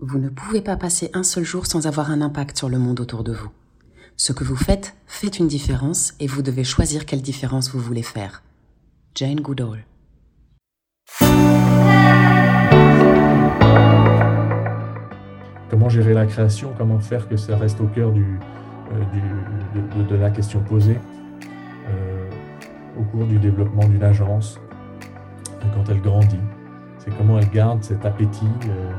Vous ne pouvez pas passer un seul jour sans avoir un impact sur le monde autour de vous. Ce que vous faites fait une différence et vous devez choisir quelle différence vous voulez faire. Jane Goodall. Comment gérer la création? Comment faire que ça reste au cœur euh, de, la question posée? Euh, au cours du développement d'une agence quand elle grandit C'est comment elle garde cet appétit euh,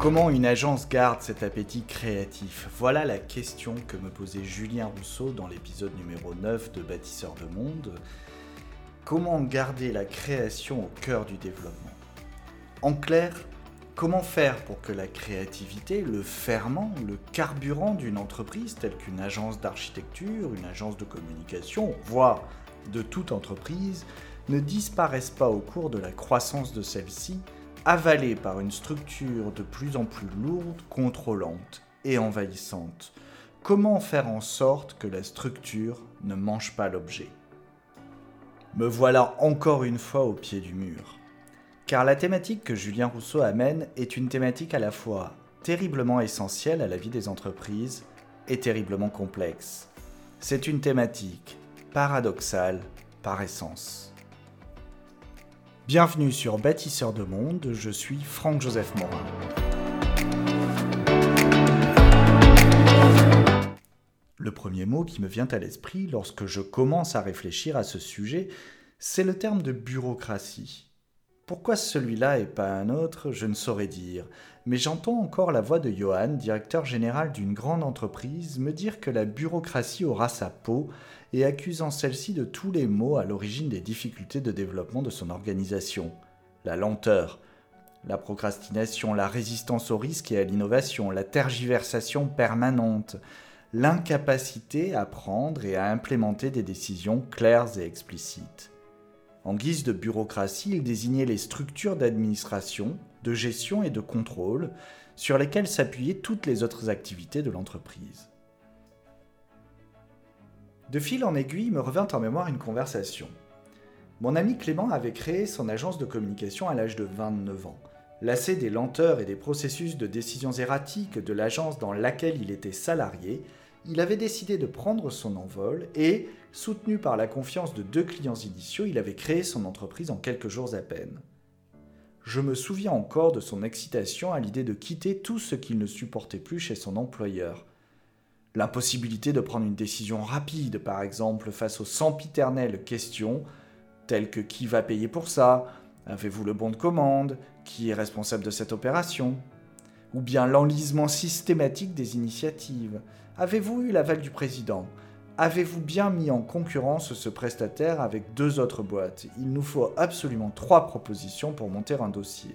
Comment une agence garde cet appétit créatif? Voilà la question que me posait Julien Rousseau dans l'épisode numéro 9 de Bâtisseur de Monde. Comment garder la création au cœur du développement? En clair, comment faire pour que la créativité, le ferment, le carburant d'une entreprise telle qu'une agence d'architecture, une agence de communication, voire de toute entreprise, ne disparaisse pas au cours de la croissance de celle-ci avalée par une structure de plus en plus lourde, contrôlante et envahissante? Comment faire en sorte que la structure ne mange pas l'objet? Me voilà encore une fois au pied du mur. Car la thématique que Julien Rousseau amène est une thématique à la fois terriblement essentielle à la vie des entreprises et terriblement complexe. C'est une thématique paradoxale par essence. Bienvenue sur Bâtisseur de Monde, je suis Franck-Joseph Morin. Le premier mot qui me vient à l'esprit lorsque je commence à réfléchir à ce sujet, c'est le terme de bureaucratie. Pourquoi celui-là et pas un autre, je ne saurais dire, mais j'entends encore la voix de Johan, directeur général d'une grande entreprise, me dire que la bureaucratie aura sa peau et accusant celle-ci de tous les maux à l'origine des difficultés de développement de son organisation. La lenteur, la procrastination, la résistance au risque et à l'innovation, la tergiversation permanente, l'incapacité à prendre et à implémenter des décisions claires et explicites. En guise de bureaucratie, il désignait les structures d'administration, de gestion et de contrôle sur lesquelles s'appuyaient toutes les autres activités de l'entreprise. De fil en aiguille me revint en mémoire une conversation. Mon ami Clément avait créé son agence de communication à l'âge de 29 ans. Lassé des lenteurs et des processus de décisions erratiques de l'agence dans laquelle il était salarié, il avait décidé de prendre son envol et, soutenu par la confiance de deux clients initiaux, il avait créé son entreprise en quelques jours à peine. Je me souviens encore de son excitation à l'idée de quitter tout ce qu'il ne supportait plus chez son employeur. L'impossibilité de prendre une décision rapide, par exemple, face aux sempiternelles questions, telles que qui va payer pour ça, avez-vous le bon de commande, qui est responsable de cette opération, ou bien l'enlisement systématique des initiatives. Avez-vous eu l'aval du président? Avez-vous bien mis en concurrence ce prestataire avec deux autres boîtes? Il nous faut absolument trois propositions pour monter un dossier.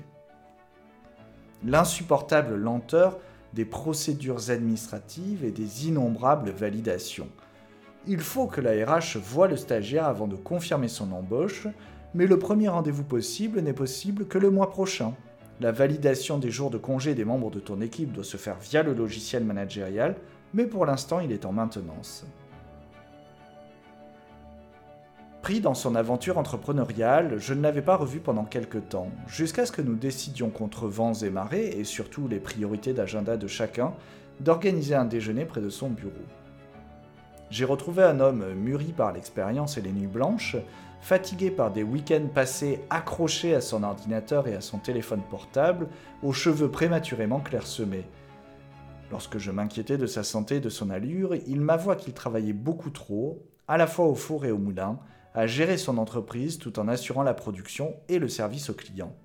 L'insupportable lenteur des procédures administratives et des innombrables validations. Il faut que la RH voie le stagiaire avant de confirmer son embauche, mais le premier rendez-vous possible n'est possible que le mois prochain. La validation des jours de congé des membres de ton équipe doit se faire via le logiciel managérial, mais pour l'instant il est en maintenance. Pris dans son aventure entrepreneuriale, je ne l'avais pas revu pendant quelques temps, jusqu'à ce que nous décidions contre vents et marées, et surtout les priorités d'agenda de chacun, d'organiser un déjeuner près de son bureau. J'ai retrouvé un homme mûri par l'expérience et les nuits blanches, fatigué par des week-ends passés accrochés à son ordinateur et à son téléphone portable, aux cheveux prématurément clairsemés. Lorsque je m'inquiétais de sa santé et de son allure, il m'avoua qu'il travaillait beaucoup trop, à la fois au four et au moulin, à gérer son entreprise tout en assurant la production et le service aux clients.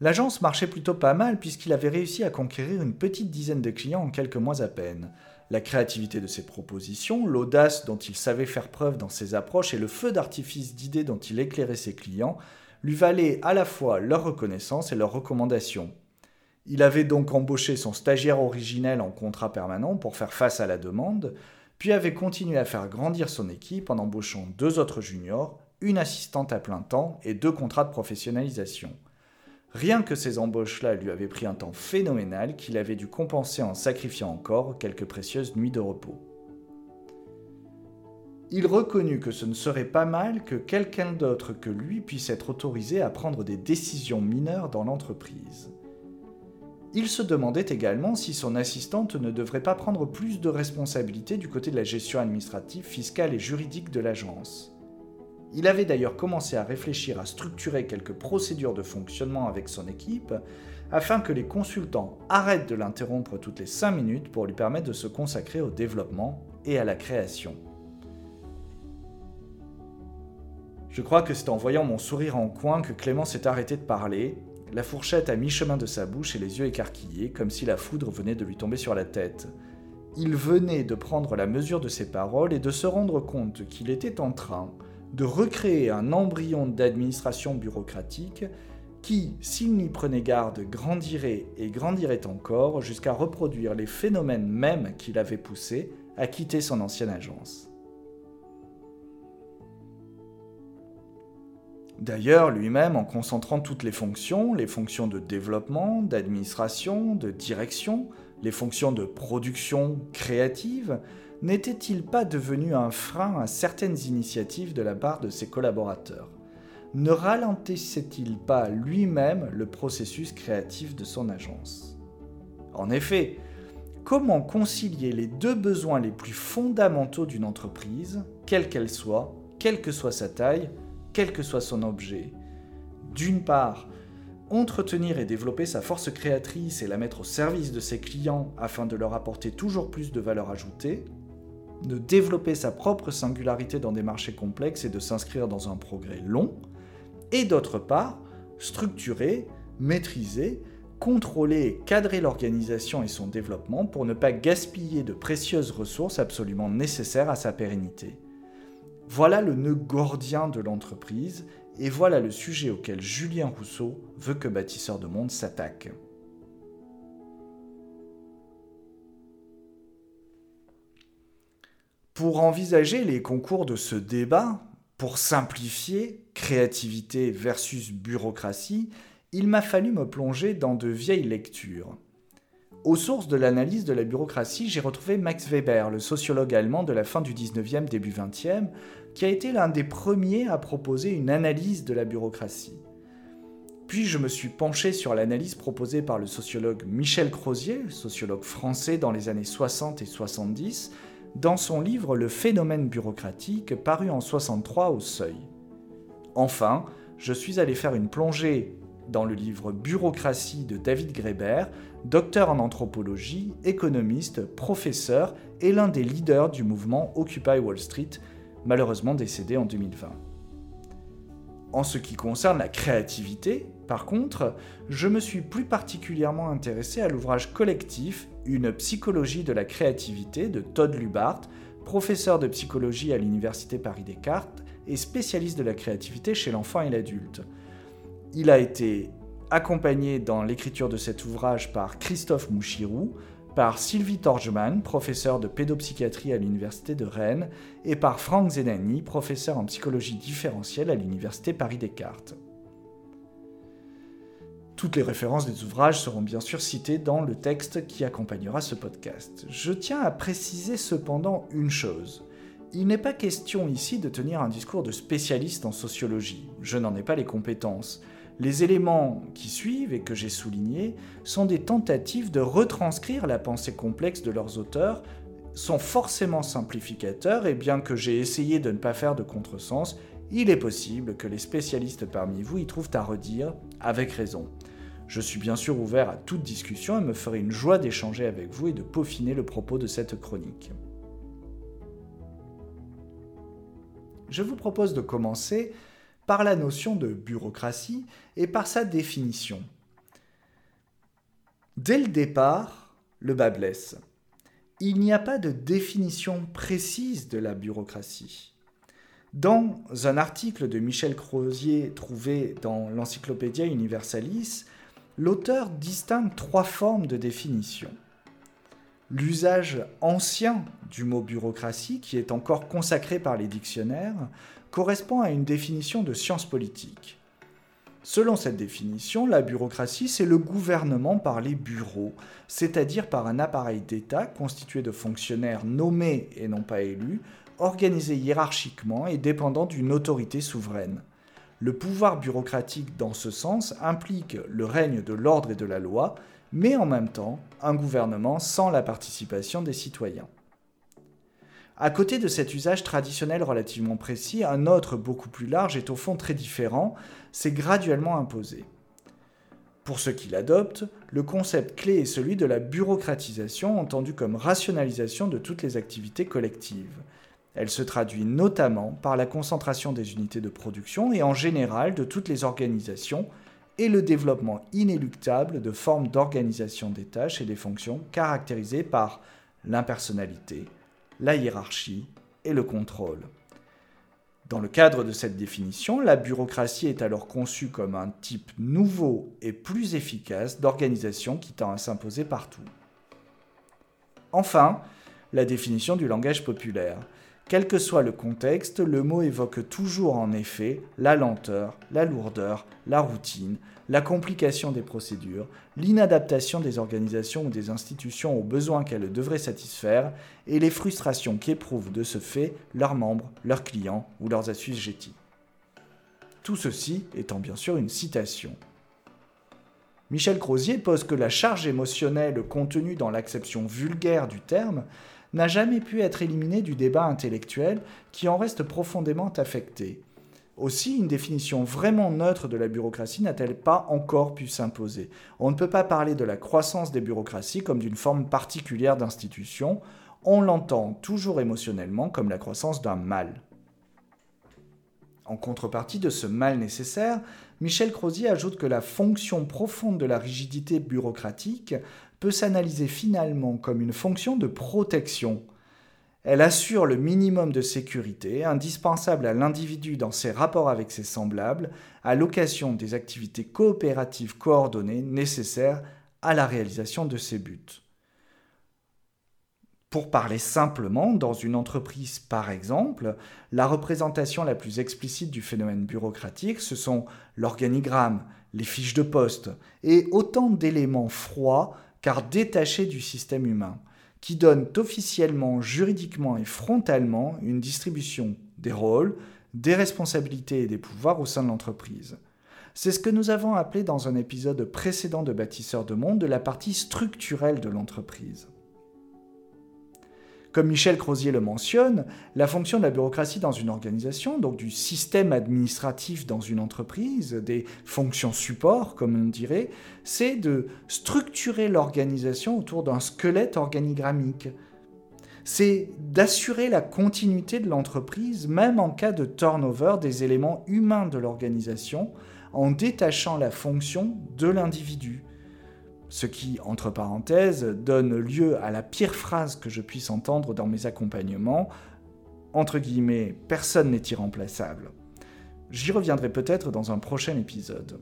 L'agence marchait plutôt pas mal puisqu'il avait réussi à conquérir une petite dizaine de clients en quelques mois à peine. La créativité de ses propositions, l'audace dont il savait faire preuve dans ses approches et le feu d'artifice d'idées dont il éclairait ses clients lui valaient à la fois leur reconnaissance et leurs recommandations. Il avait donc embauché son stagiaire originel en contrat permanent pour faire face à la demande, puis avait continué à faire grandir son équipe en embauchant deux autres juniors, une assistante à plein temps et deux contrats de professionnalisation. Rien que ces embauches-là lui avaient pris un temps phénoménal qu'il avait dû compenser en sacrifiant encore quelques précieuses nuits de repos. il reconnut que ce ne serait pas mal que quelqu'un d'autre que lui puisse être autorisé à prendre des décisions mineures dans l'entreprise. Il se demandait également si son assistante ne devrait pas prendre plus de responsabilités du côté de la gestion administrative, fiscale et juridique de l'agence. Il avait d'ailleurs commencé à réfléchir à structurer quelques procédures de fonctionnement avec son équipe afin que les consultants arrêtent de l'interrompre toutes les 5 minutes pour lui permettre de se consacrer au développement et à la création. Je crois que c'est en voyant mon sourire en coin que Clément s'est arrêté de parler, la fourchette à mi-chemin de sa bouche et les yeux écarquillés, comme si la foudre venait de lui tomber sur la tête. Il venait de prendre la mesure de ses paroles et de se rendre compte qu'il était en train de recréer un embryon d'administration bureaucratique qui, s'il n'y prenait garde, grandirait et grandirait encore jusqu'à reproduire les phénomènes mêmes qui l'avaient poussé à quitter son ancienne agence. D'ailleurs, lui-même, en concentrant toutes les fonctions, les fonctions de développement, d'administration, de direction, les fonctions de production créative, n'était-il pas devenu un frein à certaines initiatives de la part de ses collaborateurs? Ne ralentissait-il pas lui-même le processus créatif de son agence? En effet, comment concilier les deux besoins les plus fondamentaux d'une entreprise, quelle qu'elle soit, quelle que soit sa taille, quel que soit son objet. D'une part, entretenir et développer sa force créatrice et la mettre au service de ses clients afin de leur apporter toujours plus de valeur ajoutée, de développer sa propre singularité dans des marchés complexes et de s'inscrire dans un progrès long, et d'autre part, structurer, maîtriser, contrôler et cadrer l'organisation et son développement pour ne pas gaspiller de précieuses ressources absolument nécessaires à sa pérennité. Voilà le nœud gordien de l'entreprise et voilà le sujet auquel Julien Rousseau veut que Bâtisseur de Monde s'attaque. Pour envisager les concours de ce débat, pour simplifier créativité versus bureaucratie, il m'a fallu me plonger dans de vieilles lectures. Aux sources de l'analyse de la bureaucratie, j'ai retrouvé Max Weber, le sociologue allemand de la fin du 19e, début 20e, qui a été l'un des premiers à proposer une analyse de la bureaucratie. Puis je me suis penché sur l'analyse proposée par le sociologue Michel Crozier, sociologue français dans les années 60 et 70, dans son livre Le phénomène bureaucratique, paru en 63 au Seuil. Enfin, je suis allé faire une plongée dans le livre Bureaucratie de David Graeber, docteur en anthropologie, économiste, professeur et l'un des leaders du mouvement Occupy Wall Street, malheureusement décédé en 2020. En ce qui concerne la créativité, par contre, je me suis plus particulièrement intéressé à l'ouvrage collectif Une psychologie de la créativité de Todd Lubart, professeur de psychologie à l'Université Paris-Descartes et spécialiste de la créativité chez l'enfant et l'adulte. Il a été accompagné dans l'écriture de cet ouvrage par Christophe Mouchirou, par Sylvie Torgeman, professeur de pédopsychiatrie à l'Université de Rennes, et par Franck Zenani, professeur en psychologie différentielle à l'Université Paris-Descartes. Toutes les références des ouvrages seront bien sûr citées dans le texte qui accompagnera ce podcast. Je tiens à préciser cependant une chose. Il n'est pas question ici de tenir un discours de spécialiste en sociologie. Je n'en ai pas les compétences. Les éléments qui suivent et que j'ai soulignés sont des tentatives de retranscrire la pensée complexe de leurs auteurs, sont forcément simplificateurs et bien que j'ai essayé de ne pas faire de contresens, il est possible que les spécialistes parmi vous y trouvent à redire avec raison. Je suis bien sûr ouvert à toute discussion et me ferai une joie d'échanger avec vous et de peaufiner le propos de cette chronique. Je vous propose de commencer par la notion de bureaucratie et par sa définition. Dès le départ, le bas blesse. Il n'y a pas de définition précise de la bureaucratie. Dans un article de Michel Crozier trouvé dans l'Encyclopédia Universalis, l'auteur distingue trois formes de définition. L'usage ancien du mot bureaucratie, qui est encore consacré par les dictionnaires, correspond à une définition de science politique. Selon cette définition, la bureaucratie, c'est le gouvernement par les bureaux, c'est-à-dire par un appareil d'État constitué de fonctionnaires nommés et non pas élus, organisés hiérarchiquement et dépendant d'une autorité souveraine. Le pouvoir bureaucratique dans ce sens implique le règne de l'ordre et de la loi, mais en même temps un gouvernement sans la participation des citoyens. À côté de cet usage traditionnel relativement précis, un autre beaucoup plus large est au fond très différent, c'est graduellement imposé. Pour ceux qui l'adoptent, le concept clé est celui de la bureaucratisation entendu comme rationalisation de toutes les activités collectives. Elle se traduit notamment par la concentration des unités de production et en général de toutes les organisations et le développement inéluctable de formes d'organisation des tâches et des fonctions caractérisées par l'impersonnalité, la hiérarchie et le contrôle. Dans le cadre de cette définition, la bureaucratie est alors conçue comme un type nouveau et plus efficace d'organisation qui tend à s'imposer partout. Enfin, la définition du langage populaire. Quel que soit le contexte, le mot évoque toujours en effet la lenteur, la lourdeur, la routine, la complication des procédures, l'inadaptation des organisations ou des institutions aux besoins qu'elles devraient satisfaire et les frustrations qu'éprouvent de ce fait leurs membres, leurs clients ou leurs assujettis. Tout ceci étant bien sûr une citation. Michel Crozier pose que la charge émotionnelle contenue dans l'acception vulgaire du terme n'a jamais pu être éliminé du débat intellectuel qui en reste profondément affecté. Aussi, une définition vraiment neutre de la bureaucratie n'a-t-elle pas encore pu s'imposer On ne peut pas parler de la croissance des bureaucraties comme d'une forme particulière d'institution, on l'entend toujours émotionnellement comme la croissance d'un mal. En contrepartie de ce mal nécessaire, Michel Crozier ajoute que la fonction profonde de la rigidité bureaucratique peut s'analyser finalement comme une fonction de protection. Elle assure le minimum de sécurité indispensable à l'individu dans ses rapports avec ses semblables à l'occasion des activités coopératives coordonnées nécessaires à la réalisation de ses buts. Pour parler simplement, dans une entreprise par exemple, la représentation la plus explicite du phénomène bureaucratique, ce sont l'organigramme, les fiches de poste, et autant d'éléments froids car détachés du système humain, qui donnent officiellement, juridiquement et frontalement une distribution des rôles, des responsabilités et des pouvoirs au sein de l'entreprise. C'est ce que nous avons appelé dans un épisode précédent de Bâtisseur de Monde de la partie structurelle de l'entreprise. Comme Michel Crozier le mentionne, la fonction de la bureaucratie dans une organisation, donc du système administratif dans une entreprise, des fonctions support, comme on dirait, c'est de structurer l'organisation autour d'un squelette organigrammique. C'est d'assurer la continuité de l'entreprise, même en cas de turnover des éléments humains de l'organisation, en détachant la fonction de l'individu ce qui, entre parenthèses, donne lieu à la pire phrase que je puisse entendre dans mes accompagnements, entre guillemets, personne n'est irremplaçable. J'y reviendrai peut-être dans un prochain épisode.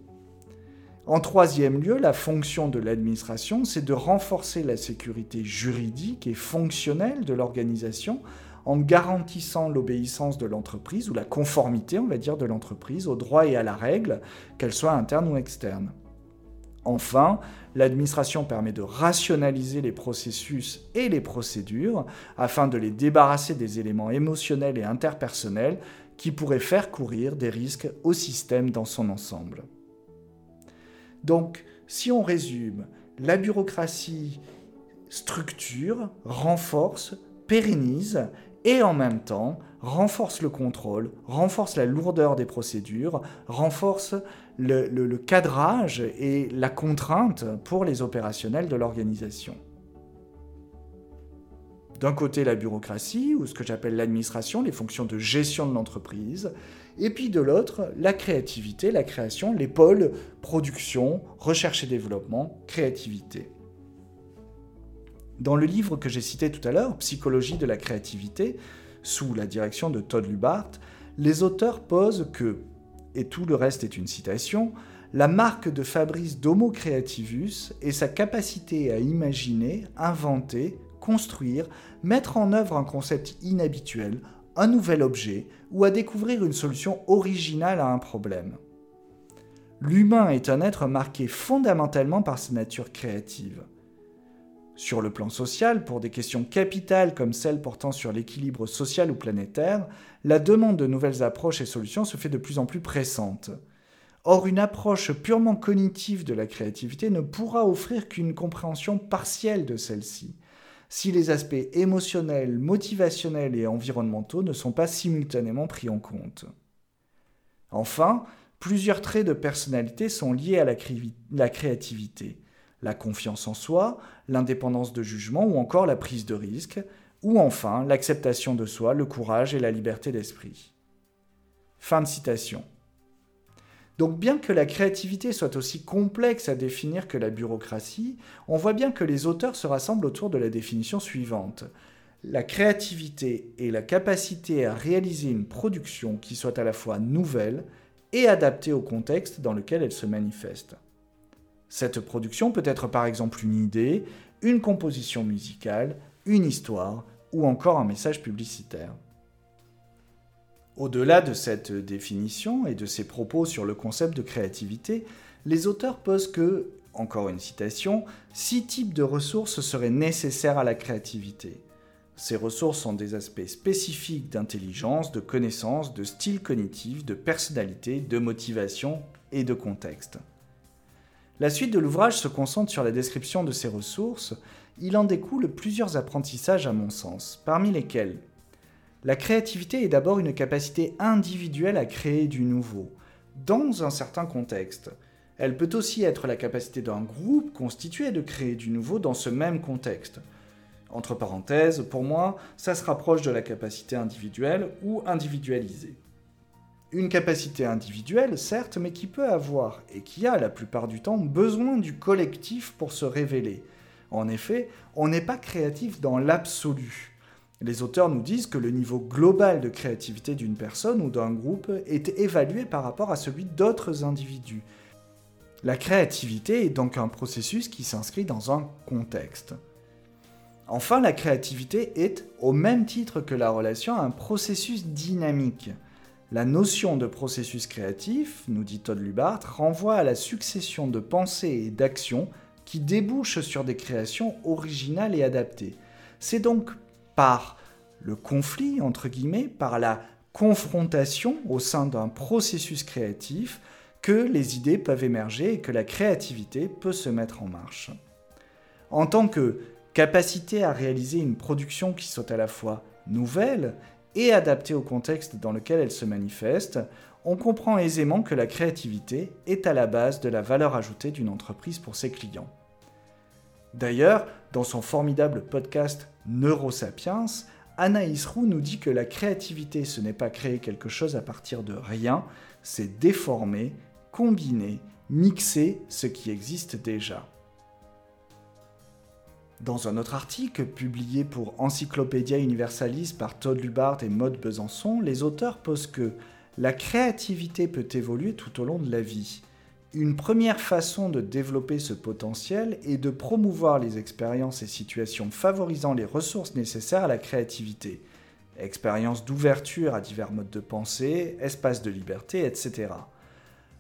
En troisième lieu, la fonction de l'administration, c'est de renforcer la sécurité juridique et fonctionnelle de l'organisation en garantissant l'obéissance de l'entreprise ou la conformité, on va dire, de l'entreprise au droit et à la règle, qu'elle soit interne ou externe. Enfin, l'administration permet de rationaliser les processus et les procédures afin de les débarrasser des éléments émotionnels et interpersonnels qui pourraient faire courir des risques au système dans son ensemble. Donc, si on résume, la bureaucratie structure, renforce, pérennise et en même temps renforce le contrôle, renforce la lourdeur des procédures, renforce le, cadrage et la contrainte pour les opérationnels de l'organisation. D'un côté, la bureaucratie, ou ce que j'appelle l'administration, les fonctions de gestion de l'entreprise, et puis de l'autre, la créativité, la création, les pôles production, recherche et développement, créativité. Dans le livre que j'ai cité tout à l'heure, Psychologie de la créativité, sous la direction de Todd Lubart, les auteurs posent que, et tout le reste est une citation, la marque de Fabrice d'Homo Creativus est sa capacité à imaginer, inventer, construire, mettre en œuvre un concept inhabituel, un nouvel objet, ou à découvrir une solution originale à un problème. L'humain est un être marqué fondamentalement par sa nature créative. Sur le plan social, pour des questions capitales comme celles portant sur l'équilibre social ou planétaire, la demande de nouvelles approches et solutions se fait de plus en plus pressante. Or, une approche purement cognitive de la créativité ne pourra offrir qu'une compréhension partielle de celle-ci, si les aspects émotionnels, motivationnels et environnementaux ne sont pas simultanément pris en compte. Enfin, plusieurs traits de personnalité sont liés à la, créativité la confiance en soi, l'indépendance de jugement ou encore la prise de risque, ou enfin l'acceptation de soi, le courage et la liberté d'esprit. Fin de citation. Donc bien que la créativité soit aussi complexe à définir que la bureaucratie, on voit bien que les auteurs se rassemblent autour de la définition suivante. La créativité est la capacité à réaliser une production qui soit à la fois nouvelle et adaptée au contexte dans lequel elle se manifeste. Cette production peut être par exemple une idée, une composition musicale, une histoire ou encore un message publicitaire. Au-delà de cette définition et de ces propos sur le concept de créativité, les auteurs posent que, encore une citation, six types de ressources seraient nécessaires à la créativité. Ces ressources sont des aspects spécifiques d'intelligence, de connaissance, de style cognitif, de personnalité, de motivation et de contexte. La suite de l'ouvrage se concentre sur la description de ces ressources. Il en découle plusieurs apprentissages à mon sens, parmi lesquels la créativité est d'abord une capacité individuelle à créer du nouveau, dans un certain contexte. Elle peut aussi être la capacité d'un groupe constitué de créer du nouveau dans ce même contexte. Entre parenthèses, pour moi, ça se rapproche de la capacité individuelle ou individualisée. Une capacité individuelle, certes, mais qui peut avoir, et qui a la plupart du temps, besoin du collectif pour se révéler. En effet, on n'est pas créatif dans l'absolu. Les auteurs nous disent que le niveau global de créativité d'une personne ou d'un groupe est évalué par rapport à celui d'autres individus. La créativité est donc un processus qui s'inscrit dans un contexte. Enfin, la créativité est, au même titre que la relation, un processus dynamique. La notion de processus créatif, nous dit Todd Lubart, renvoie à la succession de pensées et d'actions qui débouchent sur des créations originales et adaptées. C'est donc par le conflit, entre guillemets, par la confrontation au sein d'un processus créatif que les idées peuvent émerger et que la créativité peut se mettre en marche. En tant que capacité à réaliser une production qui soit à la fois nouvelle et adaptée au contexte dans lequel elle se manifeste, on comprend aisément que la créativité est à la base de la valeur ajoutée d'une entreprise pour ses clients. D'ailleurs, dans son formidable podcast Neurosapiens, Anaïs Roux nous dit que la créativité, ce n'est pas créer quelque chose à partir de rien, c'est déformer, combiner, mixer ce qui existe déjà. Dans un autre article publié pour Encyclopédia Universalis par Todd Lubart et Maud Besançon, les auteurs posent que la créativité peut évoluer tout au long de la vie. Une première façon de développer ce potentiel est de promouvoir les expériences et situations favorisant les ressources nécessaires à la créativité. Expériences d'ouverture à divers modes de pensée, espaces de liberté, etc.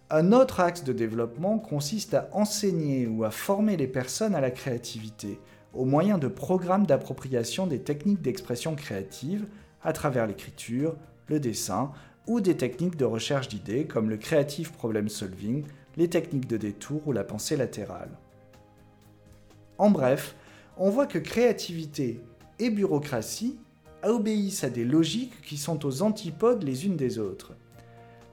Un autre axe de développement consiste à enseigner ou à former les personnes à la créativité au moyen de programmes d'appropriation des techniques d'expression créative à travers l'écriture, le dessin ou des techniques de recherche d'idées comme le creative problem solving, les techniques de détour ou la pensée latérale. En bref, on voit que créativité et bureaucratie obéissent à des logiques qui sont aux antipodes les unes des autres.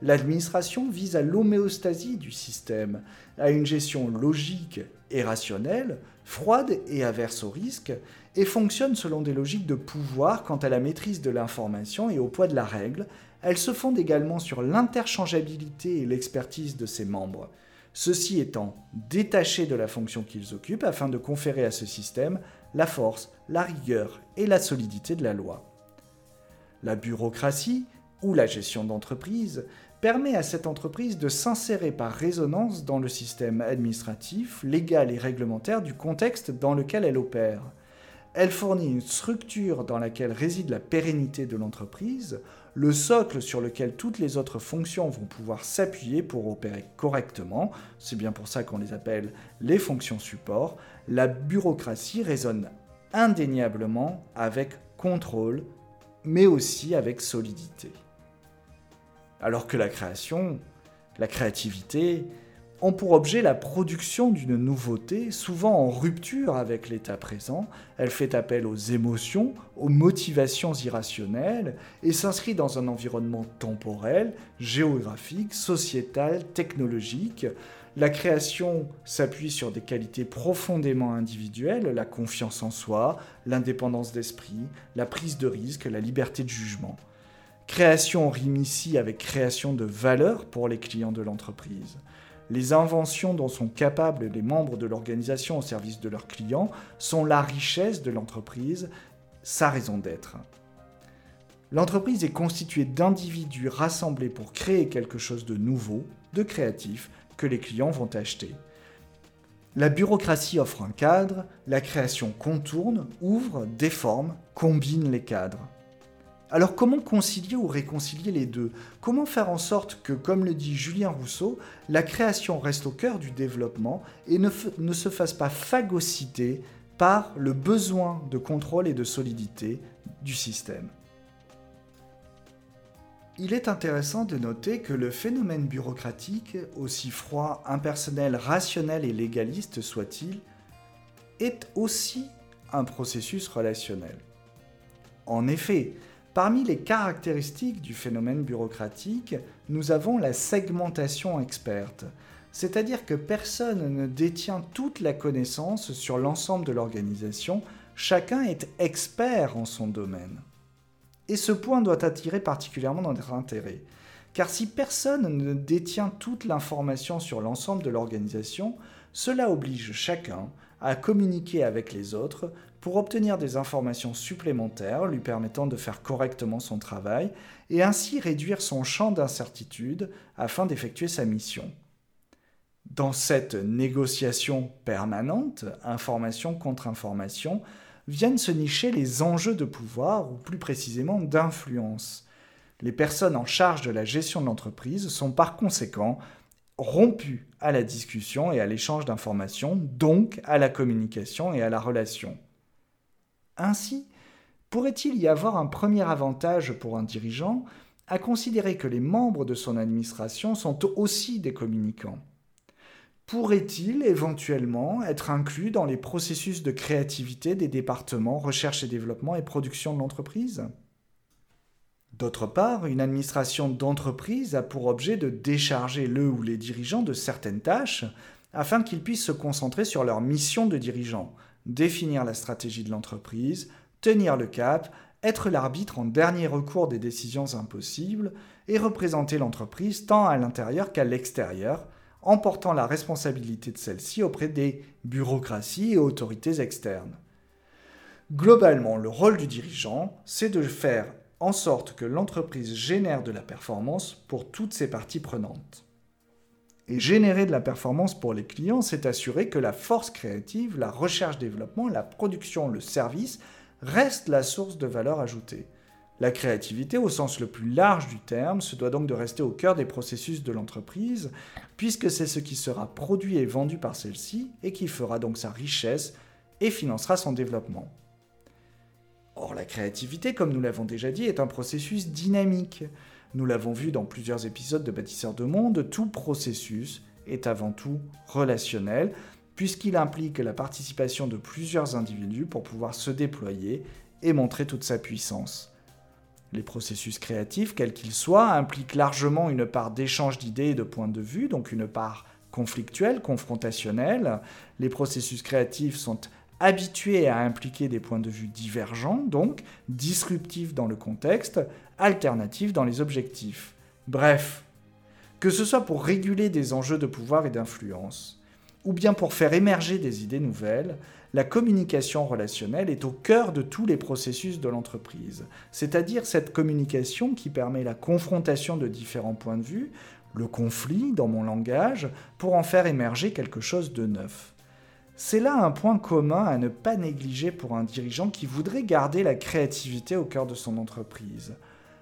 L'administration vise à l'homéostasie du système, à une gestion logique et rationnelle, froide et averse au risque, et fonctionne selon des logiques de pouvoir quant à la maîtrise de l'information et au poids de la règle, elles se fondent également sur l'interchangeabilité et l'expertise de ses membres, ceux-ci étant détachés de la fonction qu'ils occupent afin de conférer à ce système la force, la rigueur et la solidité de la loi. La bureaucratie, ou la gestion d'entreprise, permet à cette entreprise de s'insérer par résonance dans le système administratif, légal et réglementaire du contexte dans lequel elle opère. Elle fournit une structure dans laquelle réside la pérennité de l'entreprise, le socle sur lequel toutes les autres fonctions vont pouvoir s'appuyer pour opérer correctement. C'est bien pour ça qu'on les appelle les fonctions support. La bureaucratie résonne indéniablement avec contrôle, mais aussi avec solidité. Alors que la création, la créativité, ont pour objet la production d'une nouveauté, souvent en rupture avec l'état présent. Elle fait appel aux émotions, aux motivations irrationnelles et s'inscrit dans un environnement temporel, géographique, sociétal, technologique. La création s'appuie sur des qualités profondément individuelles, la confiance en soi, l'indépendance d'esprit, la prise de risque, la liberté de jugement. Création rime ici avec création de valeur pour les clients de l'entreprise les inventions dont sont capables les membres de l'organisation au service de leurs clients sont la richesse de l'entreprise, sa raison d'être. L'entreprise est constituée d'individus rassemblés pour créer quelque chose de nouveau, de créatif, que les clients vont acheter. La bureaucratie offre un cadre, la création contourne, ouvre, déforme, combine les cadres. Alors comment concilier ou réconcilier les deux? Comment faire en sorte que, comme le dit Julien Rousseau, la création reste au cœur du développement et ne, ne se fasse pas phagocyter par le besoin de contrôle et de solidité du système? Il est intéressant de noter que le phénomène bureaucratique, aussi froid, impersonnel, rationnel et légaliste soit-il, est aussi un processus relationnel. En effet, Parmi les caractéristiques du phénomène bureaucratique, nous avons la segmentation experte, c'est-à-dire que personne ne détient toute la connaissance sur l'ensemble de l'organisation, chacun est expert en son domaine. Et ce point doit attirer particulièrement notre intérêt, car si personne ne détient toute l'information sur l'ensemble de l'organisation, cela oblige chacun à communiquer avec les autres pour obtenir des informations supplémentaires lui permettant de faire correctement son travail et ainsi réduire son champ d'incertitude afin d'effectuer sa mission. Dans cette négociation permanente, information contre information, viennent se nicher les enjeux de pouvoir ou plus précisément d'influence. Les personnes en charge de la gestion de l'entreprise sont par conséquent rompues à la discussion et à l'échange d'informations, donc à la communication et à la relation. Ainsi, pourrait-il y avoir un premier avantage pour un dirigeant à considérer que les membres de son administration sont aussi des communicants? Pourrait-il éventuellement être inclus dans les processus de créativité des départements recherche et développement et production de l'entreprise? D'autre part, une administration d'entreprise a pour objet de décharger le ou les dirigeants de certaines tâches afin qu'ils puissent se concentrer sur leur mission de dirigeant, définir la stratégie de l'entreprise, tenir le cap, être l'arbitre en dernier recours des décisions impossibles et représenter l'entreprise tant à l'intérieur qu'à l'extérieur, en portant la responsabilité de celle-ci auprès des bureaucraties et autorités externes. Globalement, le rôle du dirigeant, c'est de faire en sorte que l'entreprise génère de la performance pour toutes ses parties prenantes. Et générer de la performance pour les clients, c'est assurer que la force créative, la recherche-développement, la production, le service reste la source de valeur ajoutée. La créativité, au sens le plus large du terme, se doit donc de rester au cœur des processus de l'entreprise, puisque c'est ce qui sera produit et vendu par celle-ci et qui fera donc sa richesse et financera son développement. Or, la créativité, comme nous l'avons déjà dit, est un processus dynamique. Nous l'avons vu dans plusieurs épisodes de Bâtisseurs de Monde, tout processus est avant tout relationnel, puisqu'il implique la participation de plusieurs individus pour pouvoir se déployer et montrer toute sa puissance. Les processus créatifs, quels qu'ils soient, impliquent largement une part d'échange d'idées et de points de vue, donc une part conflictuelle, confrontationnelle. Les processus créatifs sont habitués à impliquer des points de vue divergents, donc disruptifs dans le contexte, alternatifs dans les objectifs. Bref, que ce soit pour réguler des enjeux de pouvoir et d'influence, ou bien pour faire émerger des idées nouvelles, la communication relationnelle est au cœur de tous les processus de l'entreprise, c'est-à-dire cette communication qui permet la confrontation de différents points de vue, le conflit dans mon langage, pour en faire émerger quelque chose de neuf. C'est là un point commun à ne pas négliger pour un dirigeant qui voudrait garder la créativité au cœur de son entreprise.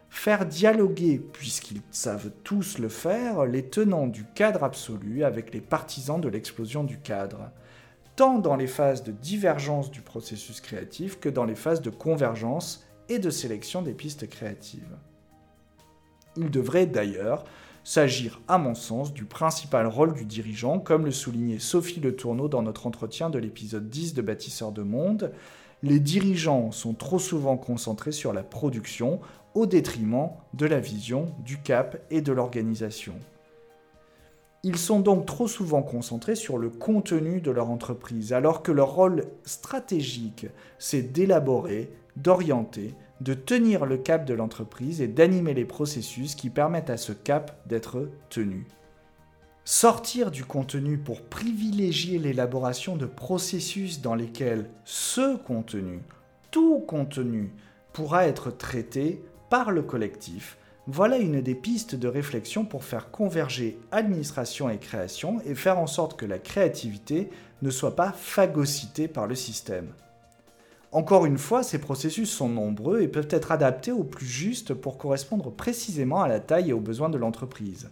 Faire dialoguer, puisqu'ils savent tous le faire, les tenants du cadre absolu avec les partisans de l'explosion du cadre, tant dans les phases de divergence du processus créatif que dans les phases de convergence et de sélection des pistes créatives. Il devrait d'ailleurs s'agir, à mon sens, du principal rôle du dirigeant, comme le soulignait Sophie Le Tourneau dans notre entretien de l'épisode 10 de Bâtisseurs de Monde. Les dirigeants sont trop souvent concentrés sur la production au détriment de la vision, du cap et de l'organisation. Ils sont donc trop souvent concentrés sur le contenu de leur entreprise, alors que leur rôle stratégique, c'est d'élaborer, d'orienter, de tenir le cap de l'entreprise et d'animer les processus qui permettent à ce cap d'être tenu. Sortir du contenu pour privilégier l'élaboration de processus dans lesquels ce contenu, tout contenu, pourra être traité par le collectif, voilà une des pistes de réflexion pour faire converger administration et création et faire en sorte que la créativité ne soit pas phagocytée par le système. Encore une fois, ces processus sont nombreux et peuvent être adaptés au plus juste pour correspondre précisément à la taille et aux besoins de l'entreprise.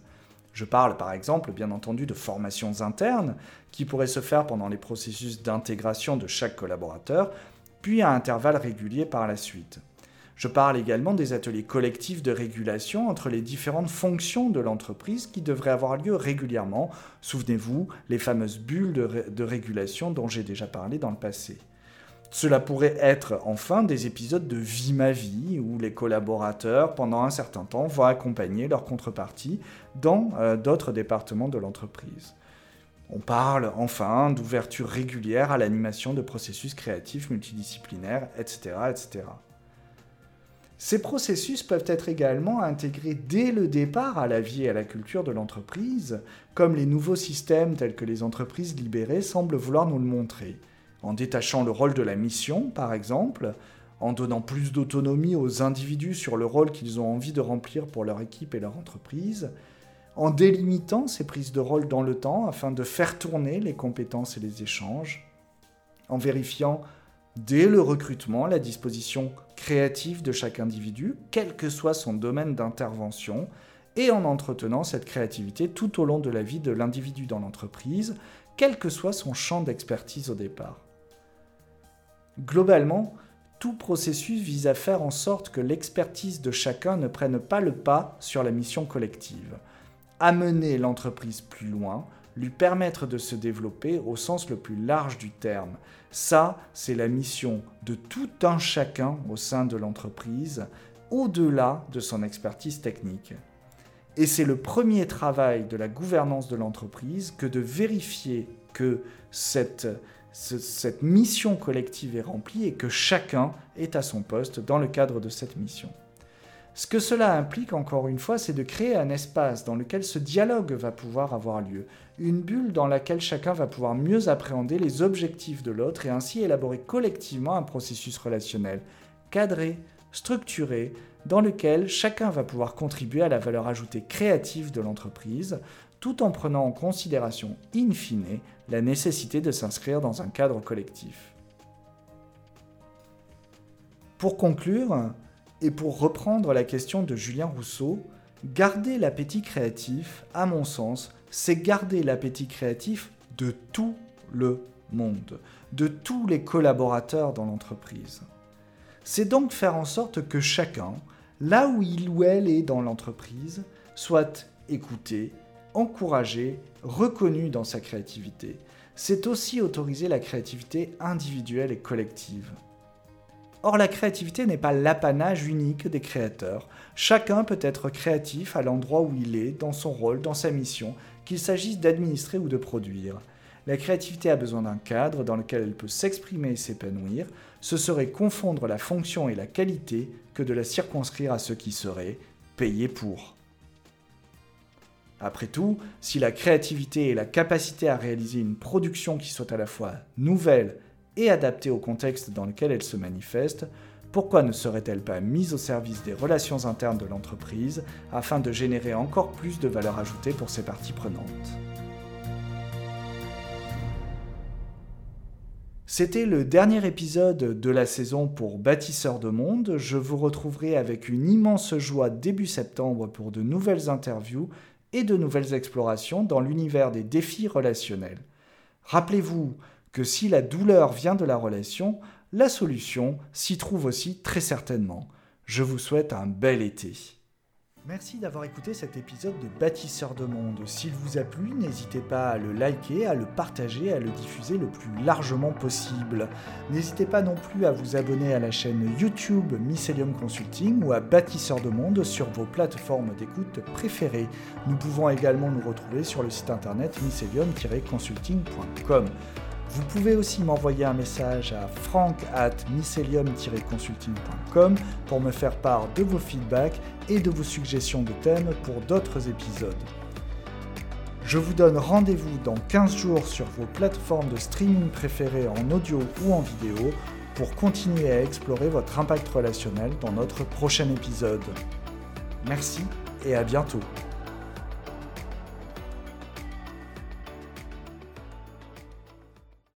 Je parle par exemple bien entendu de formations internes qui pourraient se faire pendant les processus d'intégration de chaque collaborateur, puis à intervalles réguliers par la suite. Je parle également des ateliers collectifs de régulation entre les différentes fonctions de l'entreprise qui devraient avoir lieu régulièrement. Souvenez-vous, les fameuses bulles de, régulation dont j'ai déjà parlé dans le passé. Cela pourrait être enfin des épisodes de Vie ma vie où les collaborateurs, pendant un certain temps, vont accompagner leur contrepartie dans euh, d'autres départements de l'entreprise. On parle enfin d'ouverture régulière à l'animation de processus créatifs multidisciplinaires, etc., etc. Ces processus peuvent être également intégrés dès le départ à la vie et à la culture de l'entreprise, comme les nouveaux systèmes tels que les entreprises libérées semblent vouloir nous le montrer en détachant le rôle de la mission, par exemple, en donnant plus d'autonomie aux individus sur le rôle qu'ils ont envie de remplir pour leur équipe et leur entreprise, en délimitant ces prises de rôle dans le temps afin de faire tourner les compétences et les échanges, en vérifiant dès le recrutement la disposition créative de chaque individu, quel que soit son domaine d'intervention, et en entretenant cette créativité tout au long de la vie de l'individu dans l'entreprise, quel que soit son champ d'expertise au départ. Globalement, tout processus vise à faire en sorte que l'expertise de chacun ne prenne pas le pas sur la mission collective, amener l'entreprise plus loin, lui permettre de se développer au sens le plus large du terme. Ça, c'est la mission de tout un chacun au sein de l'entreprise, au-delà de son expertise technique. Et c'est le premier travail de la gouvernance de l'entreprise que de vérifier que cette cette mission collective est remplie et que chacun est à son poste dans le cadre de cette mission. Ce que cela implique, encore une fois, c'est de créer un espace dans lequel ce dialogue va pouvoir avoir lieu, une bulle dans laquelle chacun va pouvoir mieux appréhender les objectifs de l'autre et ainsi élaborer collectivement un processus relationnel cadré, structuré, dans lequel chacun va pouvoir contribuer à la valeur ajoutée créative de l'entreprise, tout en prenant en considération, in fine, la nécessité de s'inscrire dans un cadre collectif. Pour conclure, et pour reprendre la question de Julien Rousseau, garder l'appétit créatif, à mon sens, c'est garder l'appétit créatif de tout le monde, de tous les collaborateurs dans l'entreprise. C'est donc faire en sorte que chacun, là où il ou elle est dans l'entreprise, soit écouté, encouragé, reconnu dans sa créativité. C'est aussi autoriser la créativité individuelle et collective. Or, la créativité n'est pas l'apanage unique des créateurs. Chacun peut être créatif à l'endroit où il est, dans son rôle, dans sa mission, qu'il s'agisse d'administrer ou de produire. La créativité a besoin d'un cadre dans lequel elle peut s'exprimer et s'épanouir. Ce serait confondre la fonction et la qualité que de la circonscrire à ce qui serait payé pour. Après tout, si la créativité est la capacité à réaliser une production qui soit à la fois nouvelle et adaptée au contexte dans lequel elle se manifeste, pourquoi ne serait-elle pas mise au service des relations internes de l'entreprise afin de générer encore plus de valeur ajoutée pour ses parties prenantes? C'était le dernier épisode de la saison pour Bâtisseurs de Monde. Je vous retrouverai avec une immense joie début septembre pour de nouvelles interviews et de nouvelles explorations dans l'univers des défis relationnels. Rappelez-vous que si la douleur vient de la relation, la solution s'y trouve aussi très certainement. Je vous souhaite un bel été. Merci d'avoir écouté cet épisode de Bâtisseurs de Monde. S'il vous a plu, n'hésitez pas à le liker, à le partager, à le diffuser le plus largement possible. N'hésitez pas non plus à vous abonner à la chaîne YouTube Mycelium Consulting ou à Bâtisseurs de Monde sur vos plateformes d'écoute préférées. Nous pouvons également nous retrouver sur le site internet mycelium-consulting.com. Vous pouvez aussi m'envoyer un message à frank at mycelium-consulting.com pour me faire part de vos feedbacks et de vos suggestions de thèmes pour d'autres épisodes. Je vous donne rendez-vous dans 15 jours sur vos plateformes de streaming préférées en audio ou en vidéo pour continuer à explorer votre impact relationnel dans notre prochain épisode. Merci et à bientôt.